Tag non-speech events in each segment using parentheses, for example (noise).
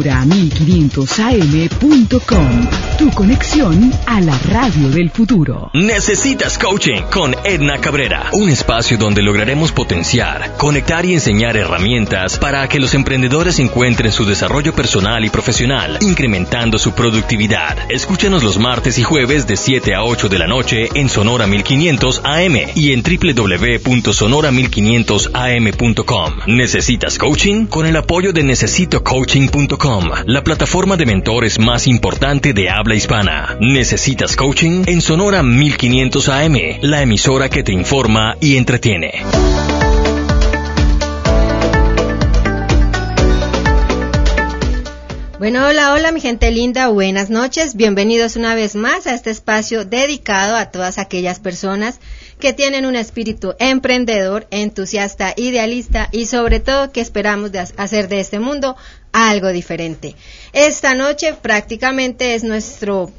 sonora1500am.com, tu conexión a la radio del futuro. Necesitas coaching con Edna Cabrera, un espacio donde lograremos potenciar, conectar y enseñar herramientas para que los emprendedores encuentren su desarrollo personal y profesional, incrementando su productividad. Escúchanos los martes y jueves de 7 a 8 de la noche en Sonora 1500 AM y en www.sonora1500am.com. ¿Necesitas coaching? Con el apoyo de necesitocoaching.com, la plataforma de mentores más importante de habla hispana. ¿Necesitas coaching? En Sonora 1500 AM, la emisora que te informa y entretiene. Bueno, hola, hola mi gente linda, buenas noches, bienvenidos una vez más a este espacio dedicado a todas aquellas personas que tienen un espíritu emprendedor, entusiasta, idealista y sobre todo que esperamos de hacer de este mundo algo diferente. Esta noche prácticamente es nuestro,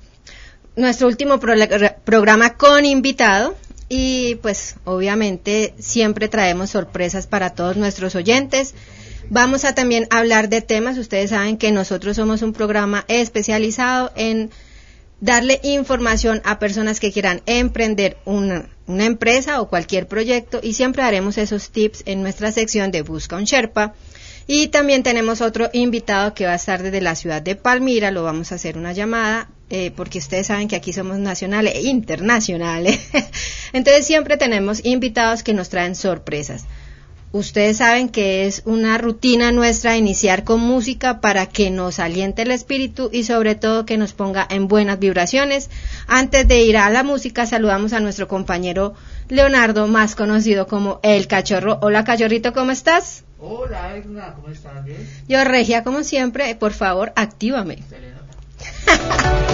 nuestro último programa con invitado y pues obviamente siempre traemos sorpresas para todos nuestros oyentes. Vamos a también hablar de temas. Ustedes saben que nosotros somos un programa especializado en darle información a personas que quieran emprender una, una, empresa o cualquier proyecto y siempre haremos esos tips en nuestra sección de Busca un Sherpa. Y también tenemos otro invitado que va a estar desde la ciudad de Palmira, lo vamos a hacer una llamada, eh, porque ustedes saben que aquí somos nacionales e internacionales. (laughs) Entonces siempre tenemos invitados que nos traen sorpresas. Ustedes saben que es una rutina nuestra iniciar con música para que nos aliente el espíritu y sobre todo que nos ponga en buenas vibraciones. Antes de ir a la música saludamos a nuestro compañero Leonardo, más conocido como El Cachorro. Hola Cachorrito, ¿cómo estás? Hola Edna, ¿cómo estás? ¿Bien? Yo Regia, como siempre, por favor, actívame. (laughs)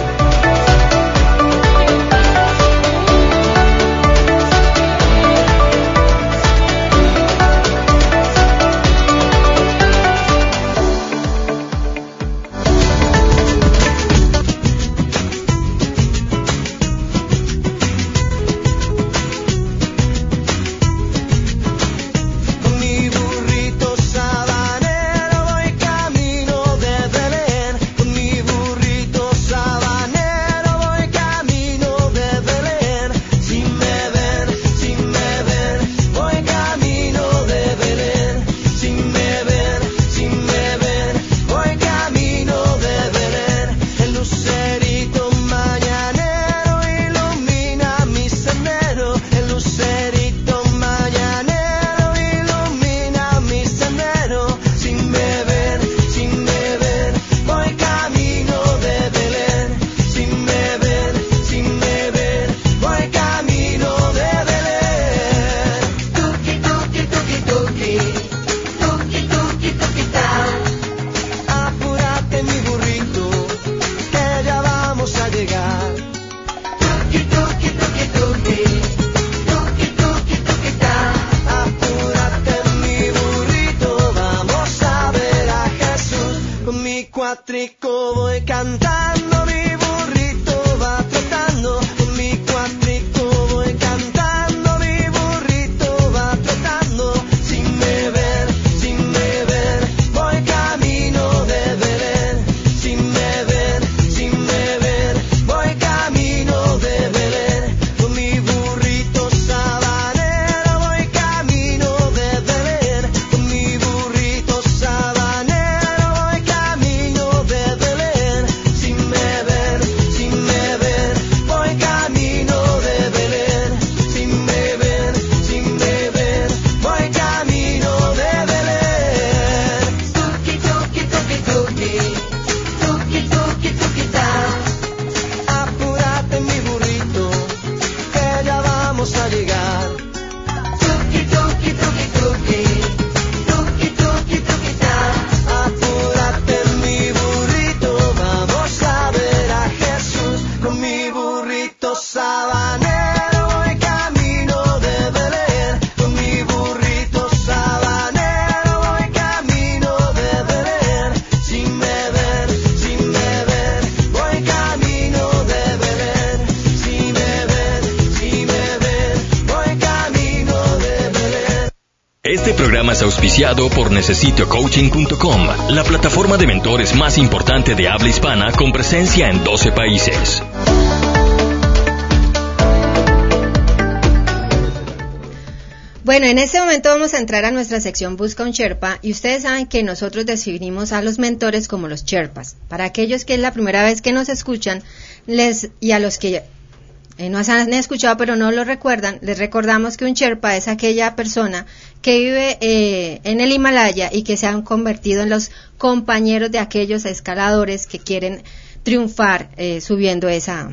auspiciado por necesitocoaching.com, la plataforma de mentores más importante de habla hispana con presencia en 12 países. Bueno, en este momento vamos a entrar a nuestra sección Busca un Sherpa y ustedes saben que nosotros definimos a los mentores como los Sherpas. Para aquellos que es la primera vez que nos escuchan les y a los que eh, nos han escuchado pero no lo recuerdan, les recordamos que un Sherpa es aquella persona que vive eh, en el Himalaya y que se han convertido en los compañeros de aquellos escaladores que quieren triunfar eh, subiendo esa,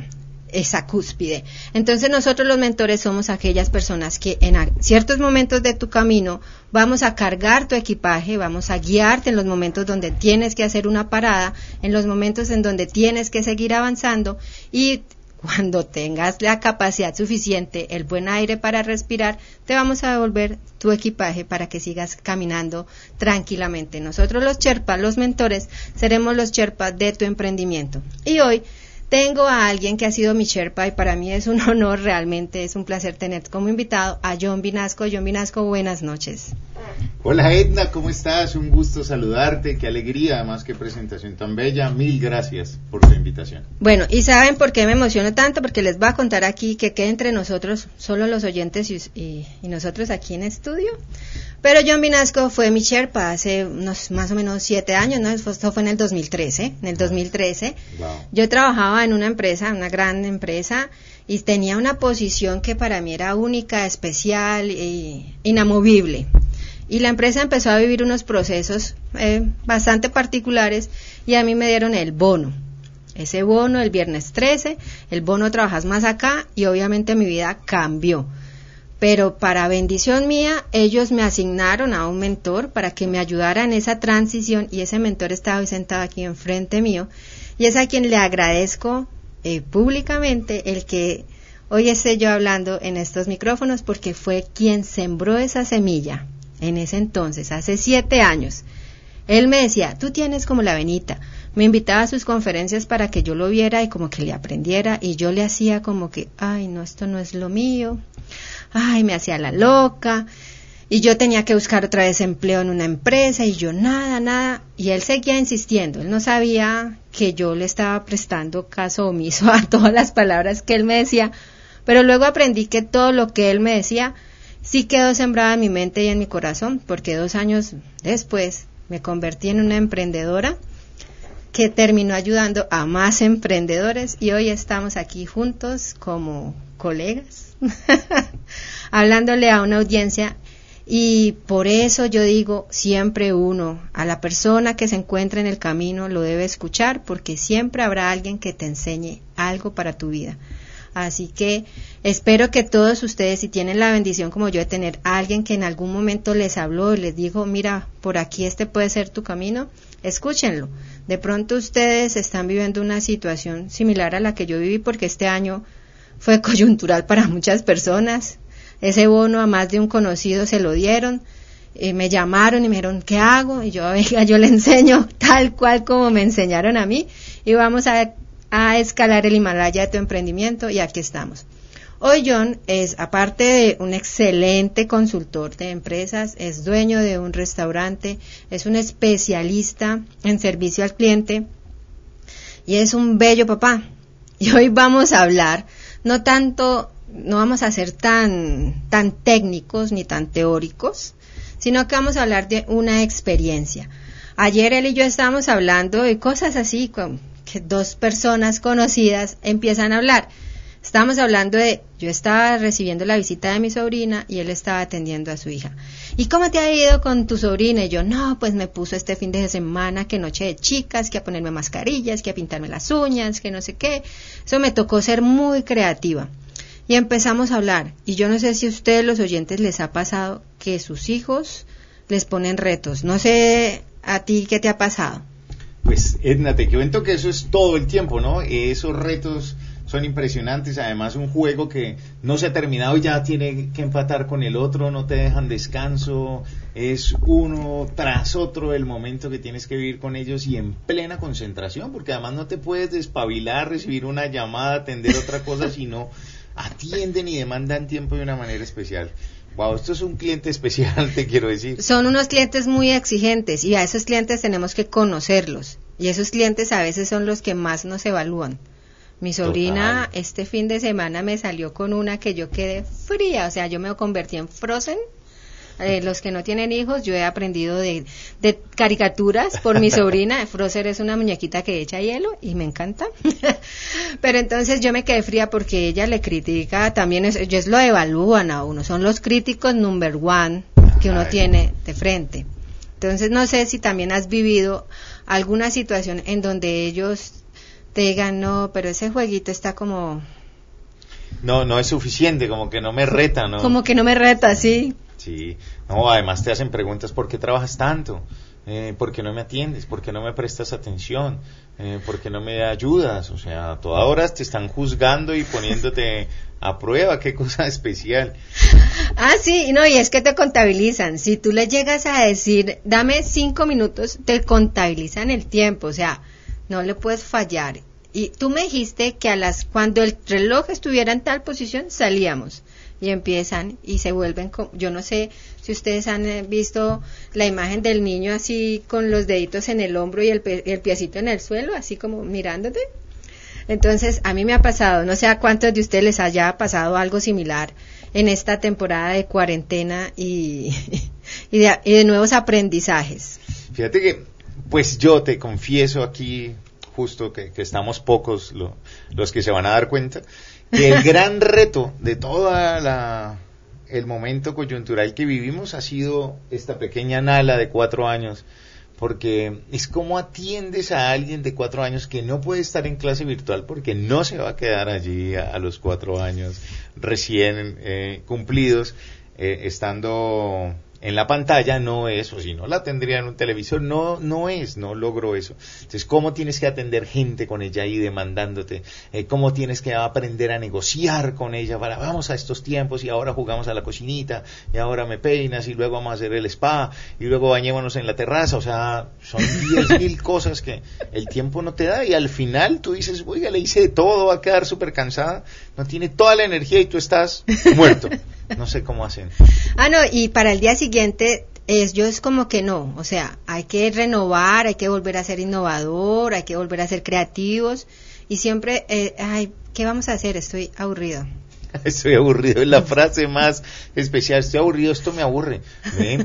esa cúspide. Entonces nosotros los mentores somos aquellas personas que en ciertos momentos de tu camino vamos a cargar tu equipaje, vamos a guiarte en los momentos donde tienes que hacer una parada, en los momentos en donde tienes que seguir avanzando y cuando tengas la capacidad suficiente, el buen aire para respirar, te vamos a devolver tu equipaje para que sigas caminando tranquilamente. Nosotros los Sherpas, los mentores, seremos los Sherpas de tu emprendimiento. Y hoy tengo a alguien que ha sido mi Sherpa y para mí es un (laughs) honor, realmente es un placer tener como invitado a John Vinasco. John Vinasco, buenas noches. Hola Edna, ¿cómo estás? Un gusto saludarte, qué alegría, además qué presentación tan bella. Mil gracias por tu invitación. Bueno, y saben por qué me emociono tanto, porque les voy a contar aquí que quede entre nosotros, solo los oyentes y, nosotros aquí en estudio. Pero John Vinasco fue mi Sherpa hace unos más o menos siete años, ¿no? Esto fue en el 2013, en el 2013. Yo trabajaba en una empresa, una gran empresa, y tenía una posición que para mí era única, especial e inamovible. Y la empresa empezó a vivir unos procesos eh, bastante particulares y a mí me dieron el bono. Ese bono el viernes 13, el bono trabajas más acá y obviamente mi vida cambió. Pero para bendición mía, ellos me asignaron a un mentor para que me ayudara en esa transición y ese mentor estaba hoy sentado aquí enfrente mío y es a quien le agradezco eh, públicamente el que hoy esté yo hablando en estos micrófonos porque fue quien sembró esa semilla en ese entonces, hace siete años. Él me decía, tú tienes como la venita. Me invitaba a sus conferencias para que yo lo viera y como que le aprendiera y yo le hacía como que, ay, no, esto no es lo mío. Ay, me hacía la loca. Y yo tenía que buscar otra vez empleo en una empresa y yo nada, nada. Y él seguía insistiendo. Él no sabía que yo le estaba prestando caso omiso (laughs) a todas las palabras que él me decía. Pero luego aprendí que todo lo que él me decía sí quedó sembrada en mi mente y en mi corazón, porque dos años después me convertí en una emprendedora que terminó ayudando a más emprendedores y hoy estamos aquí juntos como colegas, (laughs) hablándole a una audiencia y por eso yo digo, siempre uno, a la persona que se encuentra en el camino lo debe escuchar porque siempre habrá alguien que te enseñe algo para tu vida. Así que espero que todos ustedes, si tienen la bendición como yo de tener a alguien que en algún momento les habló y les dijo, mira, por aquí este puede ser tu camino, escúchenlo. De pronto ustedes están viviendo una situación similar a la que yo viví porque este año fue (laughs) coyuntural para muchas personas. Ese bono a más de un conocido se lo dieron. y me llamaron y me dijeron, ¿qué hago? Y yo, venga, yo le (laughs) enseño tal cual como me enseñaron a mí y vamos a a escalar el Himalaya de tu emprendimiento y aquí estamos. Hoy John es, aparte de un excelente consultor de empresas, es dueño de un restaurante, es un especialista en servicio al cliente y es un bello papá. Y hoy vamos a hablar, no tanto, no vamos a ser tan, tan técnicos ni tan teóricos, sino que vamos a hablar de una experiencia. Ayer él y yo estábamos hablando de cosas así, como dos personas conocidas empiezan a hablar. Estamos hablando de, yo estaba recibiendo la visita de mi sobrina y él estaba atendiendo a su hija. ¿Y cómo te ha ido con tu sobrina? Y yo, no, pues me puso este fin de semana que noche de chicas, que a ponerme mascarillas, que a pintarme las uñas, que no sé qué. Eso me tocó ser muy creativa. Y empezamos a hablar. Y yo no sé si a ustedes los oyentes les ha pasado que sus hijos les ponen retos. No sé a ti qué te ha pasado. Pues Edna, te cuento que eso es todo el tiempo, ¿no? Esos retos son impresionantes, además un juego que no se ha terminado y ya tiene que empatar con el otro, no te dejan descanso, es uno tras otro el momento que tienes que vivir con ellos y en plena concentración, porque además no te puedes despabilar, recibir una llamada, atender otra cosa, sino atienden y demandan tiempo de una manera especial. Wow, esto es un cliente especial, (laughs) te quiero decir. Son unos clientes muy exigentes y a esos clientes tenemos que conocerlos. Y esos clientes a veces son los que más nos evalúan. Mi sobrina Total. este fin de semana me salió con una que yo quedé fría, o sea, yo me convertí en Frozen. Eh, los que no tienen hijos, yo he aprendido de, de caricaturas por mi (laughs) sobrina. Frozen es una muñequita que echa hielo y me encanta. (laughs) Pero entonces yo me quedé fría porque ella le critica, también es, ellos lo evalúan a uno, son los críticos number one que uno Ay. tiene de frente. Entonces no sé si también has vivido alguna situación en donde ellos te digan, no, pero ese jueguito está como, No, no es suficiente, como que no me reta, ¿no? como que no me reta, sí. Sí, no, además te hacen preguntas, ¿por qué trabajas tanto? Eh, ¿Por qué no me atiendes? ¿Por qué no me prestas atención? Eh, ¿Por qué no me ayudas? O sea, a todas horas te están juzgando y poniéndote a prueba, qué cosa especial. (laughs) Ah, sí, no, y es que te contabilizan. Si tú le llegas a decir, dame cinco minutos, te contabilizan el tiempo, o sea, no le puedes fallar. Y tú me dijiste que a las, cuando el reloj estuviera en tal posición, salíamos. Y empiezan y se vuelven, co- yo no sé si ustedes han eh, visto la imagen del niño así con los deditos en el hombro y el, el piecito en el suelo, así como mirándote. Entonces, a mí me ha pasado, no sé a cuántos de ustedes les haya pasado algo similar en esta temporada de cuarentena y, (laughs) y, de, y de nuevos aprendizajes. Fíjate que, pues yo te confieso aquí, justo que, que estamos pocos lo- los que se van a dar cuenta, que el (laughs) gran reto de toda la el momento coyuntural que vivimos ha sido esta pequeña Nala de cuatro años, porque es como atiendes a alguien de cuatro años que no puede estar en clase virtual porque no se va a quedar allí a, los cuatro años recién eh, cumplidos, eh, estando en la pantalla no es, o si no la tendría en un televisor, no, no es, no logro eso. Entonces, ¿cómo tienes que atender gente con ella ahí demandándote? Eh, ¿Cómo tienes que aprender a negociar con ella para, vamos a estos tiempos y ahora jugamos a la cocinita y ahora me peinas y luego vamos a hacer el spa y luego bañémonos en la terraza? O sea, son diez (laughs) mil cosas que el tiempo no te da y al final tú dices, oiga, le hice de todo, va a quedar súper cansada, no tiene toda la energía y tú estás muerto. (laughs) No sé cómo hacen. Ah, no, y para el día siguiente, es, yo es como que no, o sea, hay que renovar, hay que volver a ser innovador, hay que volver a ser creativos y siempre, eh, ay, ¿qué vamos a hacer? Estoy aburrido. (laughs) Estoy aburrido, es la frase más especial. Estoy aburrido, esto me aburre.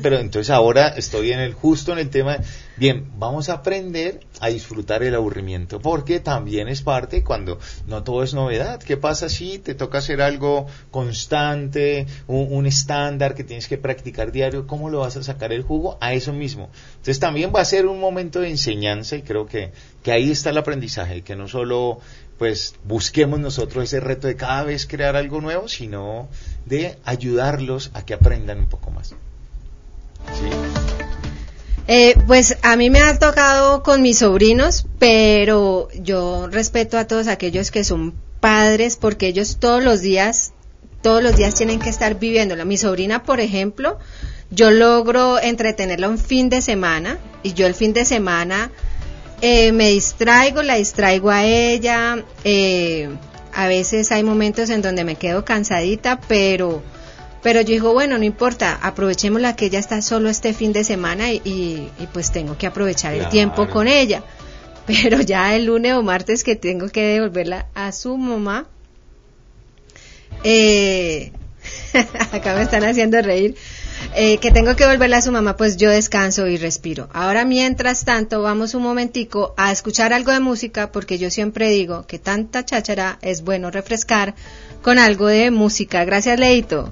Pero entonces ahora estoy en el justo en el tema. Bien, vamos a aprender a disfrutar el aburrimiento, porque también es parte cuando no todo es novedad. ¿Qué pasa si te toca hacer algo constante, un, estándar que tienes que practicar diario? ¿Cómo lo vas a sacar el jugo a eso mismo? Entonces también va a ser un momento de enseñanza y creo que, que ahí está el aprendizaje, que no solo pues busquemos nosotros ese reto de cada vez crear algo nuevo, sino de ayudarlos a que aprendan un poco más. ¿Sí? Eh, pues a mí me ha tocado con mis sobrinos, pero yo respeto a todos aquellos que son padres porque ellos todos los días, todos los días tienen que estar viviéndolo. Mi sobrina, por ejemplo, yo logro entretenerla un fin de semana y yo el fin de semana eh, me distraigo, la distraigo a ella. eh, a veces hay momentos en donde me quedo cansadita, pero pero yo digo, bueno, no importa, aprovechemos la que ella está solo este fin de semana y, y- y pues tengo que aprovechar el tiempo con ella. (laughs) Pero ya el lunes o martes que tengo que devolverla a su mamá, eh, (laughs) acá me están haciendo reír, eh, que tengo que volverla a su mamá, pues yo descanso y respiro. Ahora, mientras tanto, vamos un momentico a escuchar algo de música, porque yo siempre digo que tanta cháchara es bueno refrescar con algo de música. Gracias, Leito.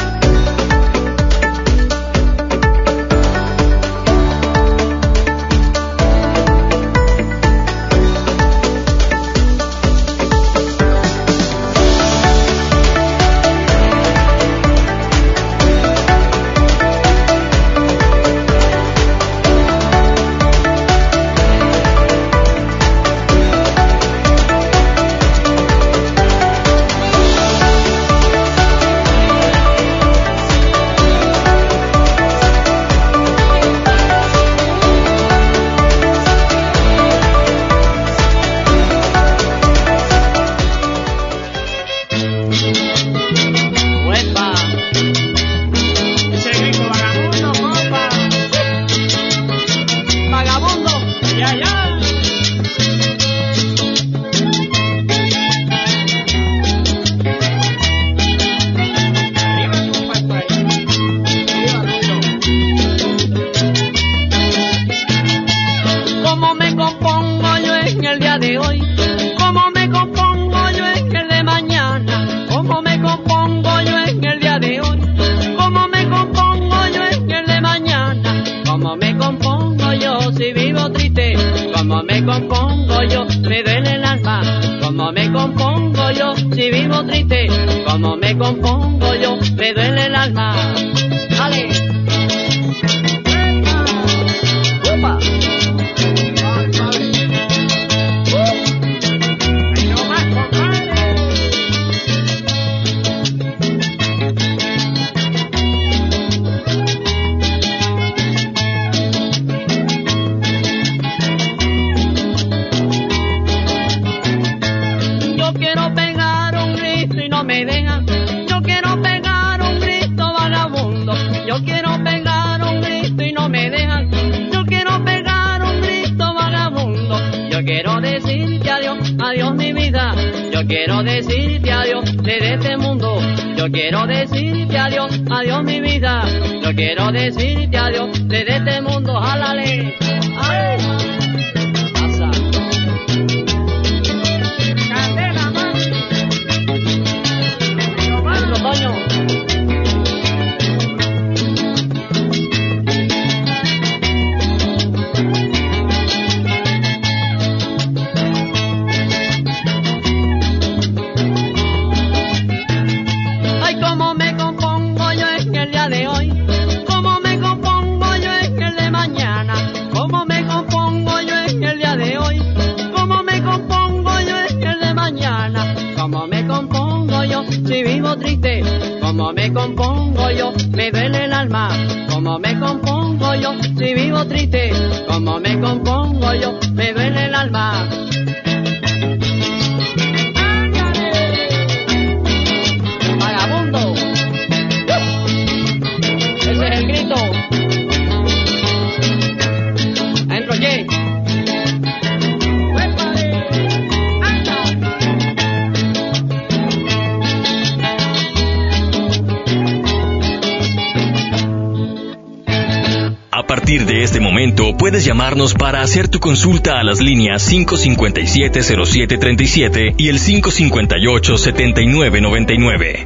consulta a las líneas 557-0737 y el 558-7999.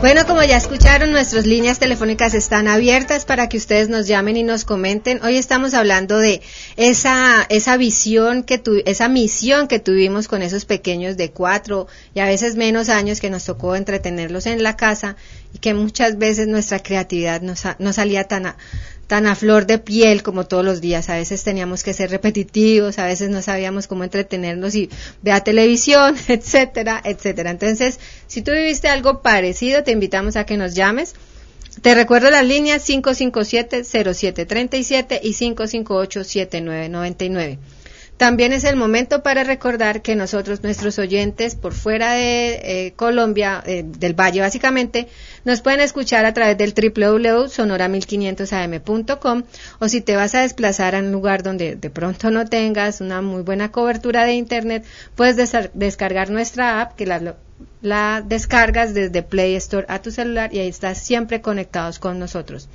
Bueno, como ya escucharon, nuestras líneas telefónicas están abiertas para que ustedes nos llamen y nos comenten. Hoy estamos hablando de esa, esa visión que tu, esa misión que tuvimos con esos pequeños de cuatro y a veces menos años que nos tocó entretenerlos en la casa y que muchas veces nuestra creatividad no, no salía tan a, tan a flor de piel como todos los días. A veces teníamos que ser repetitivos, a veces no sabíamos cómo entretenernos y vea televisión, (laughs) etcétera, etcétera. Entonces, si tú viviste algo parecido, te invitamos a que nos llames. Te recuerdo las líneas 557-0737 y 558-7999. También es el momento para recordar que nosotros, nuestros oyentes por fuera de eh, Colombia, eh, del Valle básicamente, nos pueden escuchar a través del www.sonora1500am.com o si te vas a desplazar a un lugar donde de pronto no tengas una muy buena cobertura de internet, puedes descargar nuestra app que la, la descargas desde Play Store a tu celular y ahí estás siempre conectados con nosotros.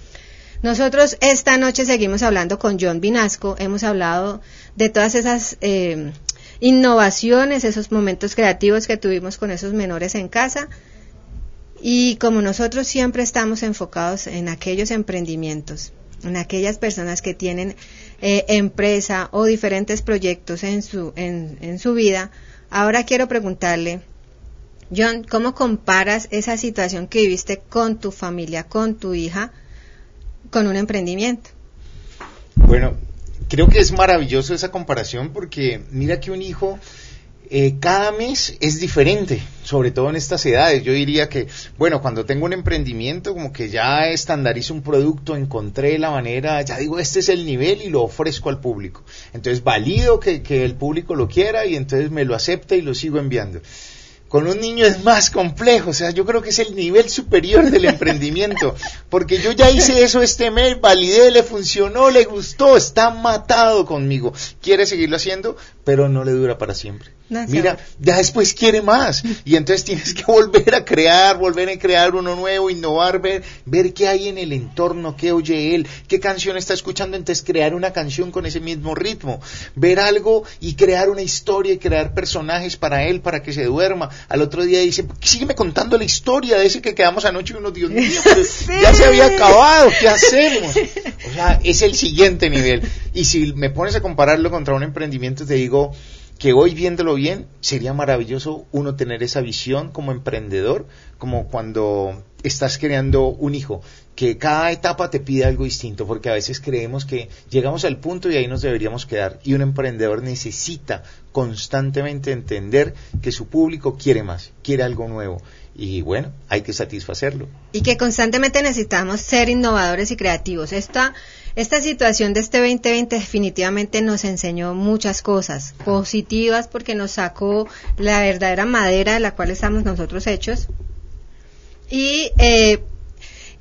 Nosotros esta noche seguimos hablando con John Vinasco, hemos hablado de todas esas eh, innovaciones, esos momentos creativos que tuvimos con esos menores en casa y como nosotros siempre estamos enfocados en aquellos emprendimientos, en aquellas personas que tienen eh, empresa o diferentes proyectos en su, en, en su vida, ahora quiero preguntarle, John, ¿cómo comparas esa situación que viviste con tu familia, con tu hija, con un emprendimiento? Bueno, creo que es maravilloso esa comparación porque mira que un hijo eh, cada mes es diferente, sobre todo en estas edades. Yo diría que, bueno, cuando tengo un emprendimiento, como que ya estandarizo un producto, encontré la manera, ya digo, este es el nivel y lo ofrezco al público. Entonces valido que, que el público lo quiera y entonces me lo acepta y lo sigo enviando. Con un niño es más complejo, o sea, yo creo que es el nivel superior del (laughs) emprendimiento, porque yo ya hice eso este mes, validé, le funcionó, le gustó, está matado conmigo, quiere seguirlo haciendo, pero no le dura para siempre. No, Mira, ya después quiere más (laughs) y entonces tienes que volver a crear, volver a crear uno nuevo, innovar, ver, ver qué hay en el entorno, qué oye él, qué canción está escuchando, entonces crear una canción con ese mismo ritmo, ver algo y crear una historia y crear personajes para él, para que se duerma. Al otro día dice, sígueme contando la historia de ese que quedamos anoche y uno, Dios mío, (laughs) pero ya se había acabado, ¿qué hacemos? (laughs) O sea, es el siguiente nivel. Y si me pones a compararlo contra un emprendimiento, te digo, que hoy viéndolo bien sería maravilloso uno tener esa visión como emprendedor, como cuando estás creando un hijo, que cada etapa te pide algo distinto, porque a veces creemos que llegamos al punto y ahí nos deberíamos quedar. Y un emprendedor necesita constantemente entender que su público quiere más, quiere algo nuevo. Y bueno, hay que satisfacerlo. y que constantemente necesitamos ser innovadores y creativos. Esta, esta situación de este 2020 definitivamente nos enseñó muchas cosas positivas porque nos sacó la verdadera madera de la cual estamos nosotros hechos y, eh,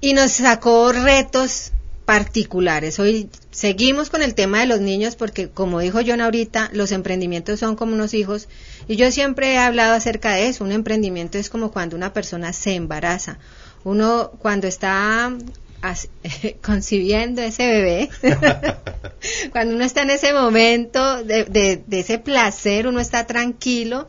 y nos sacó retos particulares. Hoy seguimos con el tema de los niños porque, como dijo John ahorita, los emprendimientos son como unos hijos y yo siempre he hablado acerca de eso. Un emprendimiento es como cuando una persona se embaraza. Uno cuando está (laughs) concibiendo ese bebé, (laughs) cuando uno está en ese momento de, ese placer, uno está tranquilo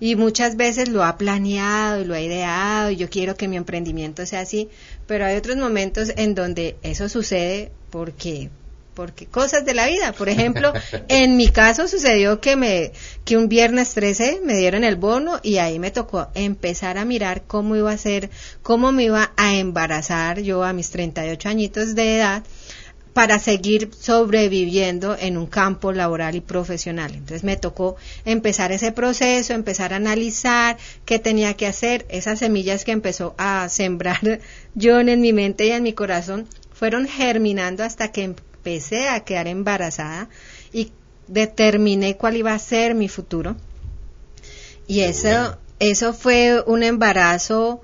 y muchas veces lo ha planeado y lo ha ideado y yo quiero que mi emprendimiento sea así, pero hay otros momentos en donde eso sucede porque porque cosas de la vida, por ejemplo, en mi caso sucedió que me que un viernes 13 me dieron el bono y ahí me tocó empezar a mirar cómo iba a ser, cómo me iba a embarazar yo a mis 38 añitos de edad para seguir sobreviviendo en un campo laboral y profesional. Entonces me tocó empezar ese proceso, empezar a analizar qué tenía que hacer. Esas semillas que empezó a (laughs) sembrar John en mi mente y en mi corazón fueron germinando hasta que empecé a quedar embarazada y determiné cuál iba a ser mi futuro. Y eso, eso fue un embarazo,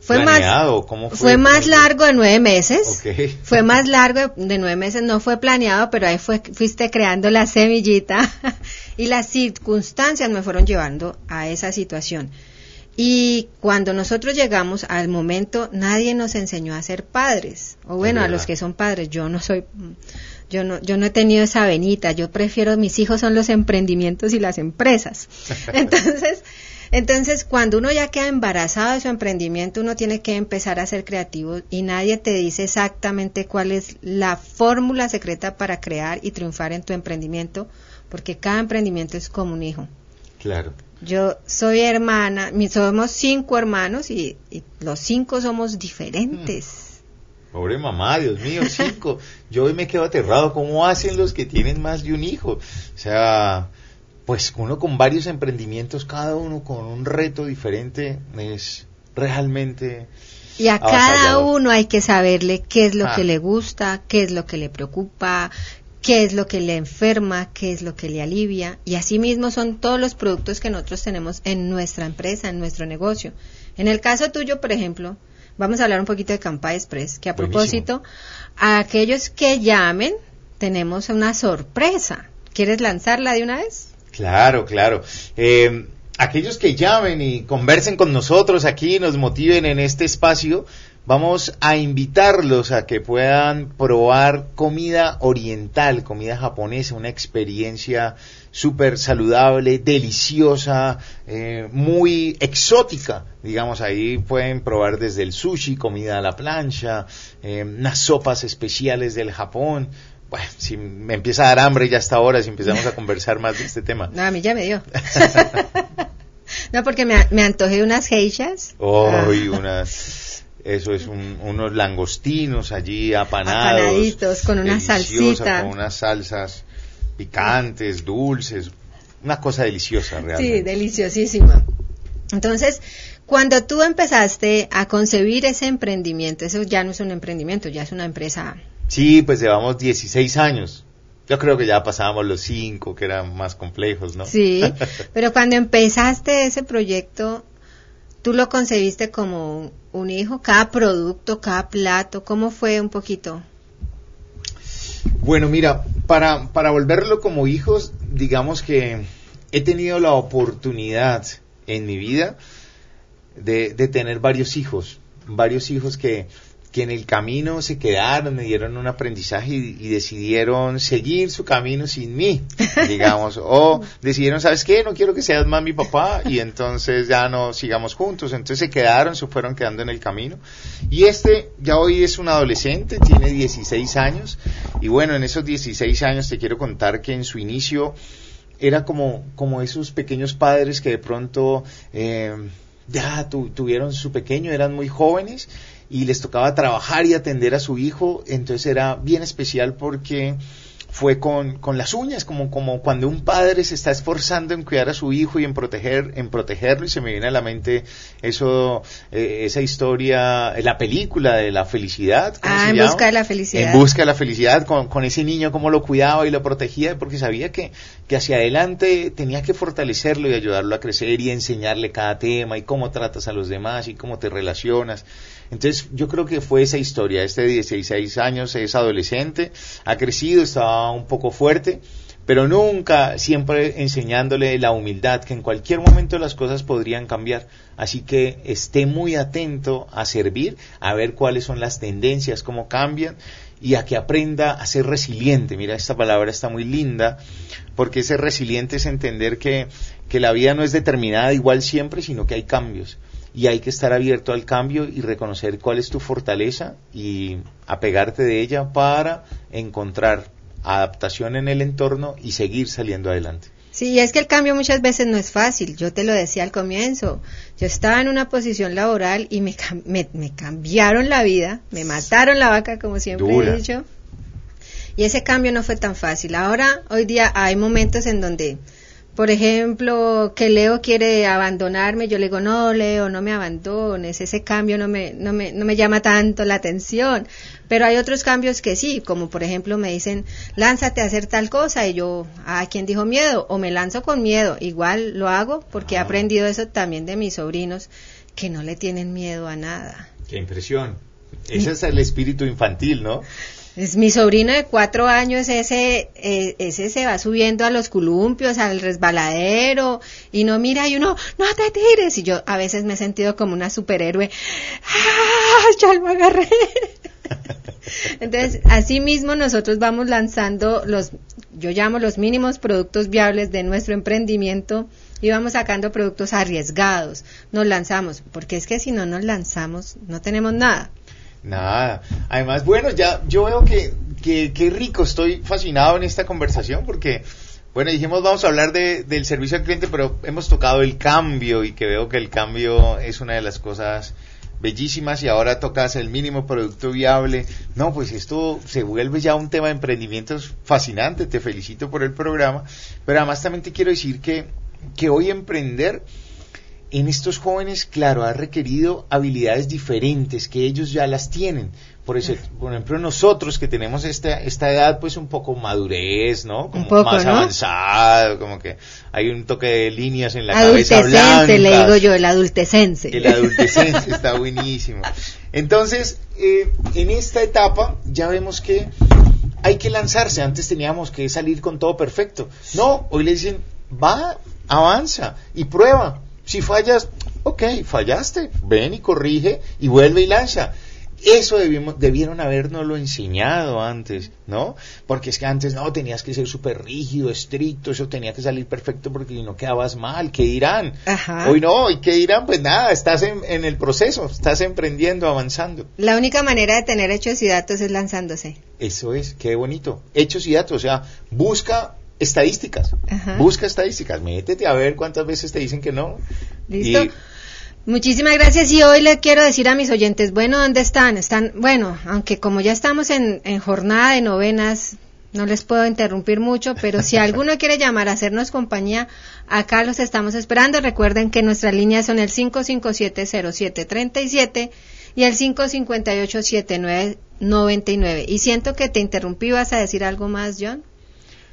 fue ¿Planeado? más, ¿Cómo fue? fue más ¿Cómo- largo de nueve meses. Fue más largo de nueve meses, no fue planeado, pero ahí fue, fuiste creando la semillita (laughs) y las circunstancias me fueron llevando a esa situación. Y cuando nosotros llegamos al momento, nadie nos enseñó a ser padres. O bueno, a los que son padres, yo no soy, yo no, yo no he tenido esa venita. Yo prefiero, mis hijos son los emprendimientos y las empresas. (laughs) Entonces, entonces, cuando uno ya queda embarazado de su emprendimiento, uno tiene que empezar a ser creativo y nadie te dice exactamente cuál es la fórmula secreta para crear y triunfar en tu emprendimiento, porque cada emprendimiento es como un hijo. Claro. Yo soy hermana, somos cinco hermanos y, y los cinco somos diferentes. Pobre mamá, Dios mío, cinco. Yo hoy me quedo aterrado. ¿Cómo hacen los que tienen más de un hijo? O sea, pues uno con varios emprendimientos, cada uno con un reto diferente, es realmente... Y a cada uno hay que saberle qué es lo Ah. que le gusta, qué es lo que le preocupa, qué es lo que le enferma, qué es lo que le alivia. Y así mismo son todos los productos que nosotros tenemos en nuestra empresa, en nuestro negocio. En el caso tuyo, por ejemplo, vamos a hablar un poquito de Campa Express, que a Buenísimo. propósito, a aquellos que llamen, tenemos una sorpresa. ¿Quieres lanzarla de una vez? Claro, claro. Eh, aquellos que llamen y conversen con nosotros aquí, nos motiven en este espacio, vamos a invitarlos a que puedan probar comida oriental, comida japonesa, una experiencia súper saludable, deliciosa, eh, muy exótica. Digamos, ahí pueden probar desde el sushi, comida a la plancha, eh, unas sopas especiales del Japón. Bueno, si me empieza a dar hambre ya hasta ahora, si empezamos a conversar más de este tema. (laughs) No, a mí ya me dio. (laughs) no, porque me, me antojé unas geishas. Hoy Ah. unas, eso es un- unos langostinos allí apanados. Apanaditos, con una salsita. Con unas salsas picantes, dulces. Una cosa deliciosa Sí, realmente. deliciosísima. Entonces, cuando tú empezaste a concebir ese emprendimiento, eso ya no es un emprendimiento, ya es una empresa. Sí, pues llevamos 16 años Yo creo que ya pasábamos los cinco, que eran más complejos, ¿no? Sí, (laughs) pero cuando empezaste ese proyecto, ¿tú lo concebiste como un hijo? Cada producto, cada plato, ¿cómo fue un poquito? Bueno, mira, para, para volverlo como hijos, digamos que he tenido la oportunidad en mi vida de, de tener varios hijos, varios hijos que, que en el camino se quedaron, me dieron un aprendizaje y, y, decidieron seguir su camino sin mí, (laughs) digamos, o decidieron, ¿sabes qué? No quiero que seas más mi papá y entonces ya no sigamos juntos, entonces se quedaron, se fueron quedando en el camino. Y este ya hoy es un adolescente, tiene 16 años. Y bueno, en esos 16 años te quiero contar que en su inicio era como, como esos pequeños padres que de pronto eh, ya tu, tuvieron su pequeño, eran muy jóvenes y les tocaba trabajar y atender a su hijo, entonces era bien especial porque fue con, con las uñas, como, como cuando un padre se está esforzando en cuidar a su hijo y en proteger, en protegerlo, y se me viene a la mente eso, eh, esa historia, la película de la felicidad. Ah, en llama? busca de la felicidad. En busca de la felicidad, con, con ese niño, cómo lo cuidaba y lo protegía, porque sabía que, que hacia adelante tenía que fortalecerlo y ayudarlo a crecer y enseñarle cada tema y cómo tratas a los demás y cómo te relacionas. Entonces yo creo que fue esa historia. Este de 16 años es adolescente, ha crecido, estaba un poco fuerte, pero nunca siempre enseñándole la humildad, que en cualquier momento las cosas podrían cambiar. Así que esté muy atento a servir, a ver cuáles son las tendencias, cómo cambian y a que aprenda a ser resiliente. Mira, esta palabra está muy linda, porque ser resiliente es entender que, que la vida no es determinada igual siempre, sino que hay cambios y hay que estar abierto al cambio y reconocer cuál es tu fortaleza y apegarte de ella para encontrar adaptación en el entorno y seguir saliendo adelante. Sí, es que el cambio muchas veces no es fácil. Yo te lo decía al comienzo. Yo estaba en una posición laboral y me, me, me cambiaron la vida, me mataron la vaca, como siempre Dura. he dicho. Y ese cambio no fue tan fácil. Ahora, hoy día hay momentos en donde por ejemplo, que Leo quiere abandonarme, yo le digo, no, Leo, no me abandones, ese cambio no me, no me, no me llama tanto la atención. Pero hay otros cambios que sí, como por ejemplo me dicen, lánzate a hacer tal cosa, y yo, ¿a quién dijo miedo? O me lanzo con miedo, igual lo hago porque he aprendido eso también de mis sobrinos, que no le tienen miedo a nada. Qué impresión. Ese es el espíritu infantil, ¿no? Es mi sobrino de cuatro años, ese, eh, ese se va subiendo a los columpios, al resbaladero, y no mira y uno, no te tires. Y yo a veces me he sentido como una superhéroe. ¡Ah! Ya lo agarré. (laughs) Entonces, así mismo nosotros vamos lanzando los, yo llamo los mínimos productos viables de nuestro emprendimiento y vamos sacando productos arriesgados. Nos lanzamos, porque es que si no nos lanzamos, no tenemos nada. Nada. Además, bueno, ya yo veo que, que, que, rico, estoy fascinado en esta conversación porque, bueno, dijimos vamos a hablar de, del servicio al cliente, pero hemos tocado el cambio y que veo que el cambio es una de las cosas bellísimas y ahora tocas el mínimo producto viable. No, pues esto se vuelve ya un tema de emprendimiento fascinante, te felicito por el programa, pero además también te quiero decir que, que hoy emprender en estos jóvenes, claro, ha requerido habilidades diferentes que ellos ya las tienen. Por eso, por ejemplo, nosotros que tenemos esta, esta edad, pues un poco madurez, ¿no? Como poco, más ¿no? avanzado, como que hay un toque de líneas en la cabeza blanca. le digo yo, el adultecense. El adultecense está buenísimo. Entonces, eh, en esta etapa ya vemos que hay que lanzarse. Antes teníamos que salir con todo perfecto. No, hoy le dicen, va, avanza y prueba. Si fallas, ok, fallaste, ven y corrige y vuelve y lanza. Eso debimos, debieron habernoslo enseñado antes, ¿no? Porque es que antes no, tenías que ser súper rígido, estricto, eso tenía que salir perfecto porque si no quedabas mal, ¿qué dirán? Ajá. Hoy no, ¿y qué dirán? Pues nada, estás en, en, el proceso, estás emprendiendo, avanzando. La única manera de tener hechos y datos es lanzándose. Eso es, qué bonito. Hechos y datos, o sea, busca estadísticas. Ajá. Busca estadísticas, métete a ver cuántas veces te dicen que no. Listo. Y... Muchísimas gracias y hoy le quiero decir a mis oyentes, bueno, ¿dónde están? Están, bueno, aunque como ya estamos en, en jornada de novenas, no les puedo interrumpir mucho, pero si (laughs) alguno quiere llamar a hacernos compañía, acá los estamos esperando. Recuerden que nuestras líneas son el 5570737 y el 5587999. Y siento que te interrumpí, ¿vas a decir algo más, John?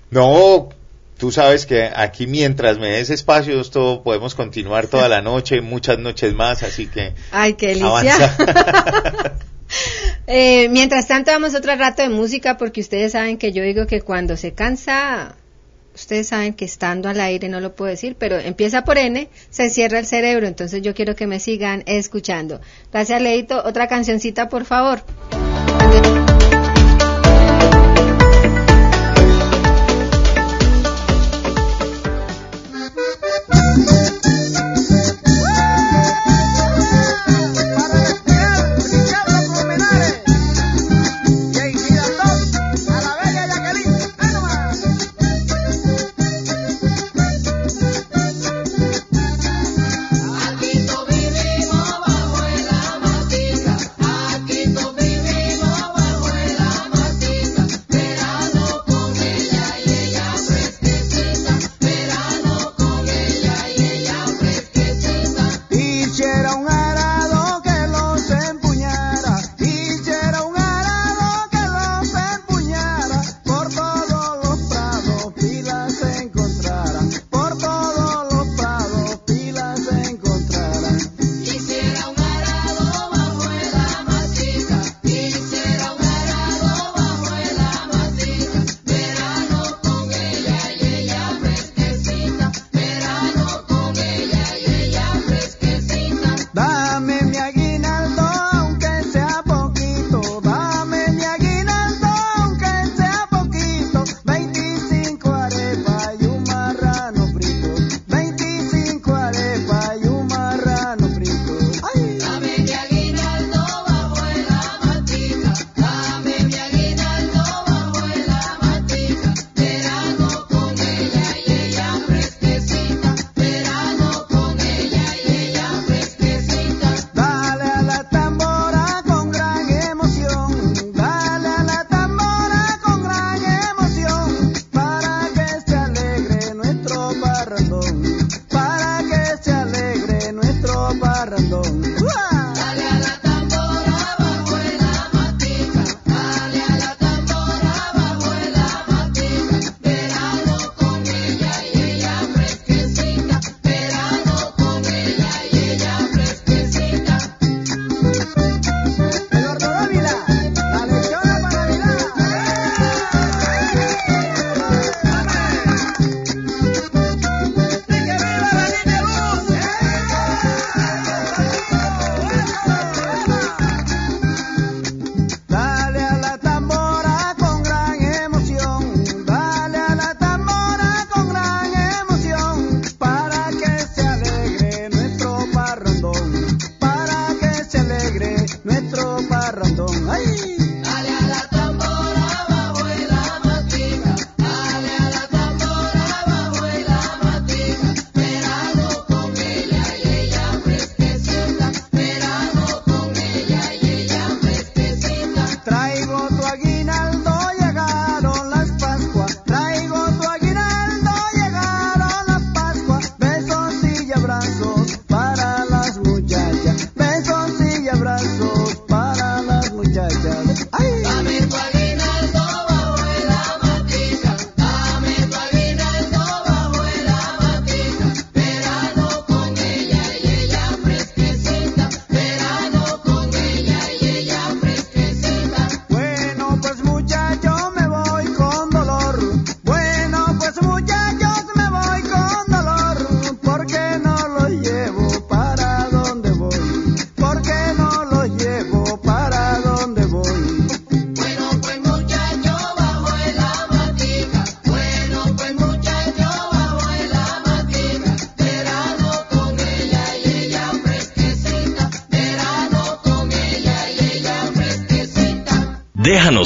No, tú sabes que aquí mientras me des espacio, esto podemos continuar toda la noche, muchas noches más, así que. ¡Ay, qué delicia! (laughs) eh, mientras tanto, vamos otro rato de música, porque ustedes saben que yo digo que cuando se cansa, ustedes saben que estando al aire no lo puedo decir, pero empieza por N, se cierra el cerebro, entonces yo quiero que me sigan escuchando. Gracias, Leito. Otra cancioncita, por favor.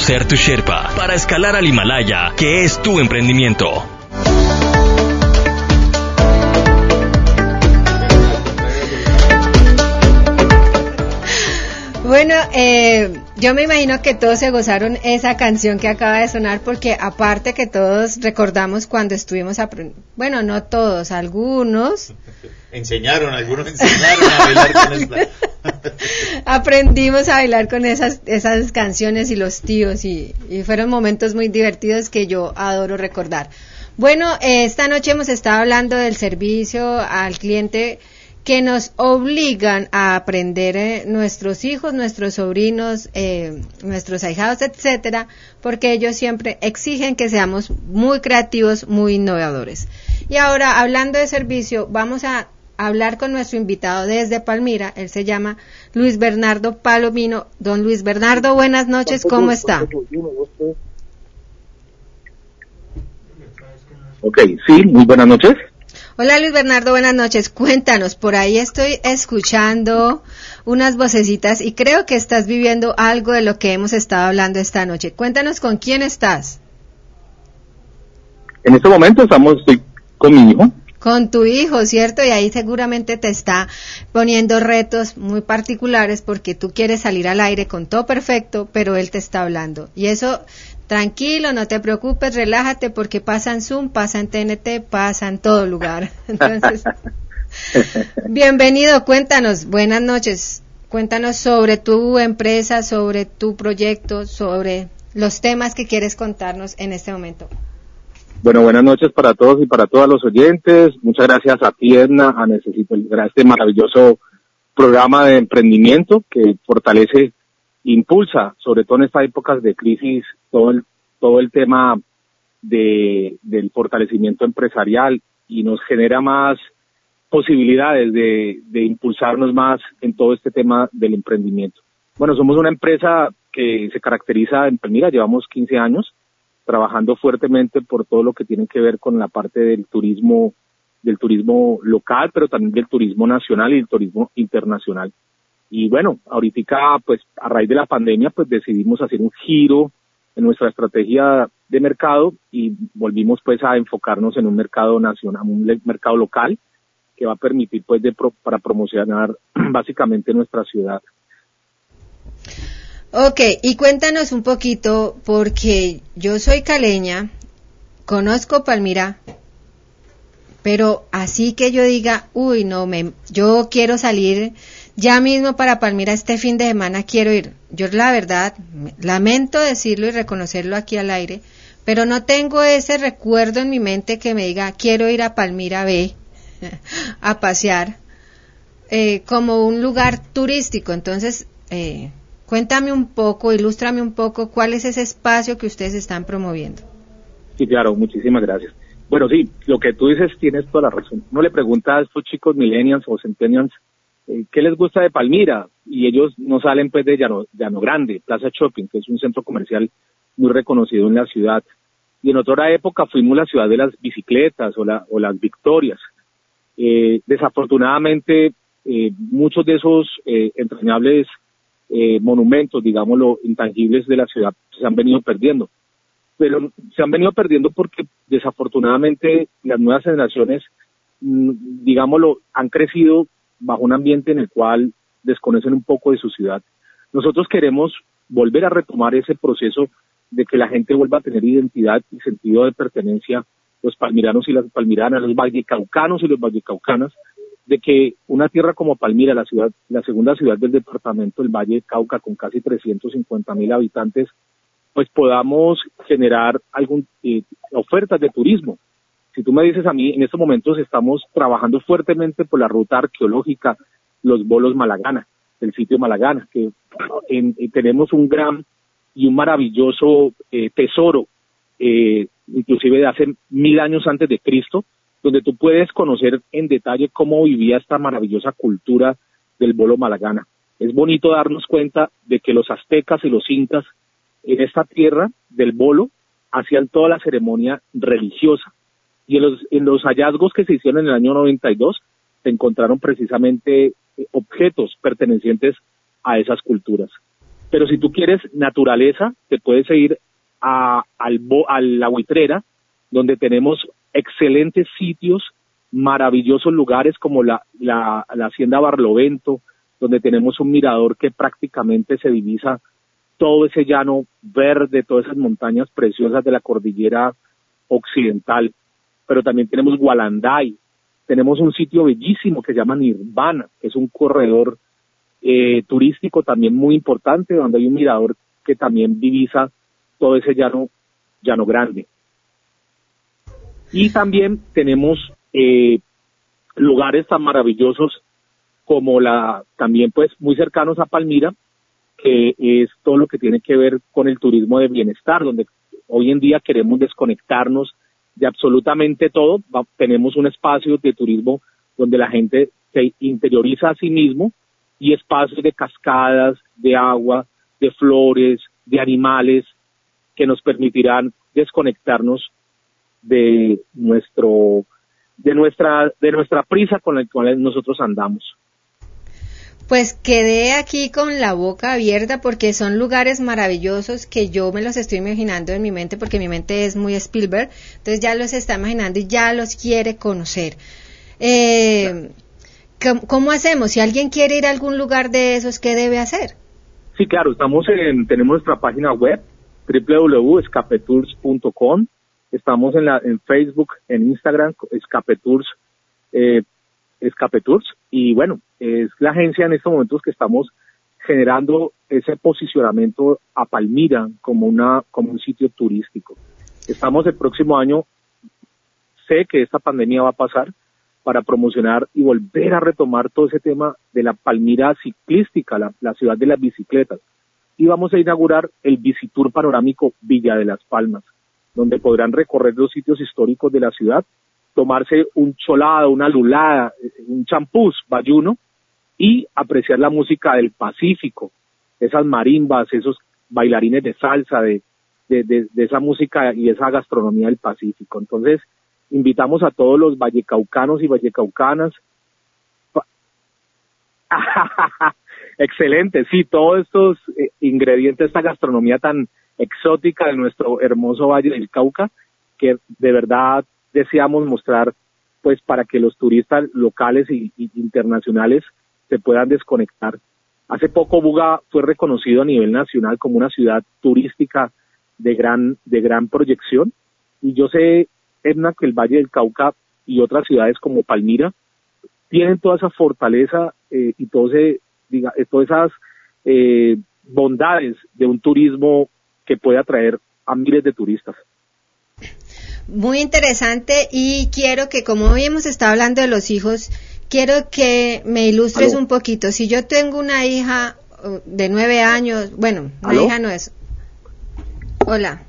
ser tu Sherpa para escalar al Himalaya, que es tu emprendimiento. Bueno, eh, yo me imagino que todos se gozaron esa canción que acaba de sonar porque aparte que todos recordamos cuando estuvimos, bueno, no todos, algunos Enseñaron, algunos enseñaron a bailar con esta. (laughs) aprendimos a bailar con esas, esas canciones y los tíos y, y fueron momentos muy divertidos que yo adoro recordar. Bueno, esta noche hemos estado hablando del servicio al cliente que nos obligan a aprender eh, nuestros hijos, nuestros sobrinos, eh, nuestros ahijados, etcétera, porque ellos siempre exigen que seamos muy creativos, muy innovadores. Y ahora, hablando de servicio, vamos a hablar con nuestro invitado desde Palmira. Él se llama Luis Bernardo Palomino. Don Luis Bernardo, buenas noches, ¿cómo está? Ok, sí, muy buenas noches. Hola Luis Bernardo, buenas noches. Cuéntanos, por ahí estoy escuchando unas vocecitas y creo que estás viviendo algo de lo que hemos estado hablando esta noche. Cuéntanos con quién estás. En este momento estamos estoy con mi hijo. Con tu hijo, ¿cierto? Y ahí seguramente te está poniendo retos muy particulares porque tú quieres salir al aire con todo perfecto, pero él te está hablando. Y eso, tranquilo, no te preocupes, relájate porque pasa en Zoom, pasa en TNT, pasa en todo lugar. (laughs) Entonces, (laughs) bienvenido, cuéntanos, buenas noches. Cuéntanos sobre tu empresa, sobre tu proyecto, sobre los temas que quieres contarnos en este momento. Bueno, buenas noches para todos y para todos los oyentes. Muchas gracias a Tierna, a Necesito a este maravilloso programa de emprendimiento que fortalece, impulsa, sobre todo en estas épocas de crisis, todo el, todo el tema de, del fortalecimiento empresarial y nos genera más posibilidades de, de impulsarnos más en todo este tema del emprendimiento. Bueno, somos una empresa que se caracteriza en Palmira, llevamos 15 años, trabajando fuertemente por todo lo que tiene que ver con la parte del turismo del turismo local, pero también del turismo nacional y del turismo internacional. Y bueno, ahorita pues a raíz de la pandemia pues decidimos hacer un giro en nuestra estrategia de mercado y volvimos pues a enfocarnos en un mercado nacional, un mercado local que va a permitir pues de pro, para promocionar (clears throat) básicamente nuestra ciudad. Ok, y cuéntanos un poquito, porque yo soy caleña, conozco Palmira, pero así que yo diga, uy, no, me, yo quiero salir ya mismo para Palmira este fin de semana, quiero ir. Yo la verdad, lamento decirlo y reconocerlo aquí al aire, pero no tengo ese recuerdo en mi mente que me diga, quiero ir a Palmira B (laughs) a pasear eh, como un lugar turístico. Entonces, eh, Cuéntame un poco, ilústrame un poco cuál es ese espacio que ustedes están promoviendo. Sí, claro, muchísimas gracias. Bueno, sí, lo que tú dices tienes toda la razón. Uno le pregunta a estos chicos millennials o centennials eh, qué les gusta de Palmira y ellos no salen pues de Llano, Llano Grande, Plaza Shopping, que es un centro comercial muy reconocido en la ciudad. Y en otra época fuimos la ciudad de las bicicletas o, la, o las victorias. Eh, desafortunadamente, eh, muchos de esos eh, entrañables eh, monumentos, digámoslo, intangibles de la ciudad se han venido perdiendo. Pero se han venido perdiendo porque desafortunadamente las nuevas generaciones, mm, digámoslo, han crecido bajo un ambiente en el cual desconocen un poco de su ciudad. Nosotros queremos volver a retomar ese proceso de que la gente vuelva a tener identidad y sentido de pertenencia, los palmiranos y las palmiranas, los vallecaucanos y los vallecaucanas, de que una tierra como Palmira, la ciudad, la segunda ciudad del departamento del Valle de Cauca, con casi 350 mil habitantes, pues podamos generar algún eh, ofertas de turismo. Si tú me dices a mí, en estos momentos estamos trabajando fuertemente por la ruta arqueológica Los Bolos Malagana, el sitio Malagana, que en, tenemos un gran y un maravilloso eh, tesoro, eh, inclusive de hace mil años antes de Cristo, donde tú puedes conocer en detalle cómo vivía esta maravillosa cultura del bolo malagana. Es bonito darnos cuenta de que los aztecas y los incas en esta tierra del bolo hacían toda la ceremonia religiosa. Y en los, en los hallazgos que se hicieron en el año 92 se encontraron precisamente eh, objetos pertenecientes a esas culturas. Pero si tú quieres naturaleza, te puedes ir a, al, a la buitrera, donde tenemos excelentes sitios, maravillosos lugares como la, la, la Hacienda Barlovento, donde tenemos un mirador que prácticamente se divisa todo ese llano verde, todas esas montañas preciosas de la cordillera occidental. Pero también tenemos Gualanday, tenemos un sitio bellísimo que se llama Nirvana, que es un corredor eh, turístico también muy importante, donde hay un mirador que también divisa todo ese llano, llano grande. Y también tenemos eh, lugares tan maravillosos como la, también pues muy cercanos a Palmira, que es todo lo que tiene que ver con el turismo de bienestar, donde hoy en día queremos desconectarnos de absolutamente todo. Tenemos un espacio de turismo donde la gente se interioriza a sí mismo y espacios de cascadas, de agua, de flores, de animales que nos permitirán desconectarnos de nuestro de nuestra de nuestra prisa con la cual nosotros andamos. Pues quedé aquí con la boca abierta porque son lugares maravillosos que yo me los estoy imaginando en mi mente porque mi mente es muy Spielberg, entonces ya los está imaginando y ya los quiere conocer. Eh, ¿cómo, cómo hacemos? Si alguien quiere ir a algún lugar de esos, ¿qué debe hacer? Sí, claro, estamos en tenemos nuestra página web www.escapetours.com. Estamos en la en Facebook, en Instagram, Escapetours eh, Escape Tours y bueno, es la agencia en estos momentos que estamos generando ese posicionamiento a Palmira como una como un sitio turístico. Estamos el próximo año sé que esta pandemia va a pasar para promocionar y volver a retomar todo ese tema de la Palmira ciclística, la, la ciudad de las bicicletas. Y vamos a inaugurar el Bicitour panorámico Villa de las Palmas, donde podrán recorrer los sitios históricos de la ciudad tomarse un cholado, una lulada, un champús bayuno y apreciar la música del Pacífico, esas marimbas, esos bailarines de salsa, de, de, de, de esa música y esa gastronomía del Pacífico. Entonces, invitamos a todos los vallecaucanos y vallecaucanas. (laughs) Excelente, sí, todos estos eh, ingredientes, esta gastronomía tan exótica de nuestro hermoso Valle del Cauca, que de verdad deseamos mostrar pues para que los turistas locales y internacionales se puedan desconectar. Hace poco Buga fue reconocido a nivel nacional como una ciudad turística de gran de gran proyección y yo sé Edna que el Valle del Cauca y otras ciudades como Palmira tienen toda esa fortaleza eh, y todo ese, diga, eh, todas esas eh, bondades de un turismo que puede atraer a miles de turistas. Muy interesante y quiero que como hoy hemos estado hablando de los hijos, quiero que me ilustres Aló. un poquito. Si yo tengo una hija uh, de nueve años, bueno, una Aló. hija no es. Hola,